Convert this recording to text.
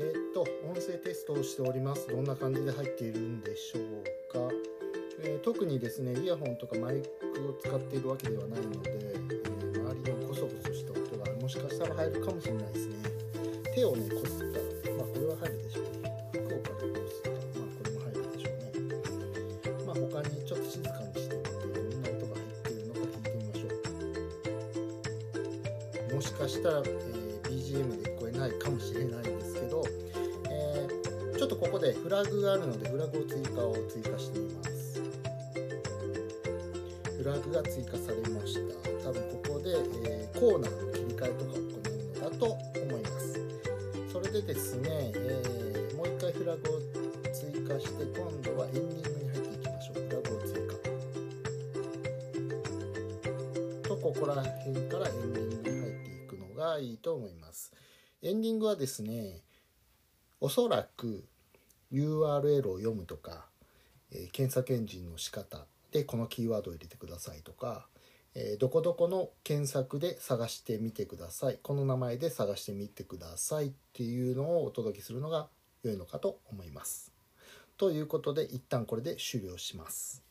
えー、っと音声テストをしております。どんな感じで入っているんでしょうか、えー、特にですねイヤホンとかマイクを使っているわけではないので、えー、周りのコソコソした音がもしかしたら入るかもしれないですね。手をねこすったらまあこれは入るでしょうね。福岡でこすったらまあこれも入るでしょうね。まあ他にちょっと静かにしてみてどんな音が入っているのか聞いてみましょう。もしかしたら、え、BGM で聞こえないかもしれない、ちょっとここでフラグがあるのでフラグを追加を追加してみます。フラグが追加されました。多分ここで、えー、コーナーの切り替えとかを行うのだと思います。それでですね、えー、もう一回フラグを追加して今度はエンディングに入っていきましょう。フラグを追加。とここら辺からエンディングに入っていくのがいいと思います。エンディングはですねおそらく URL を読むとか、えー、検索エンジンの仕方でこのキーワードを入れてくださいとか、えー、どこどこの検索で探してみてくださいこの名前で探してみてくださいっていうのをお届けするのが良いのかと思います。ということで一旦これで終了します。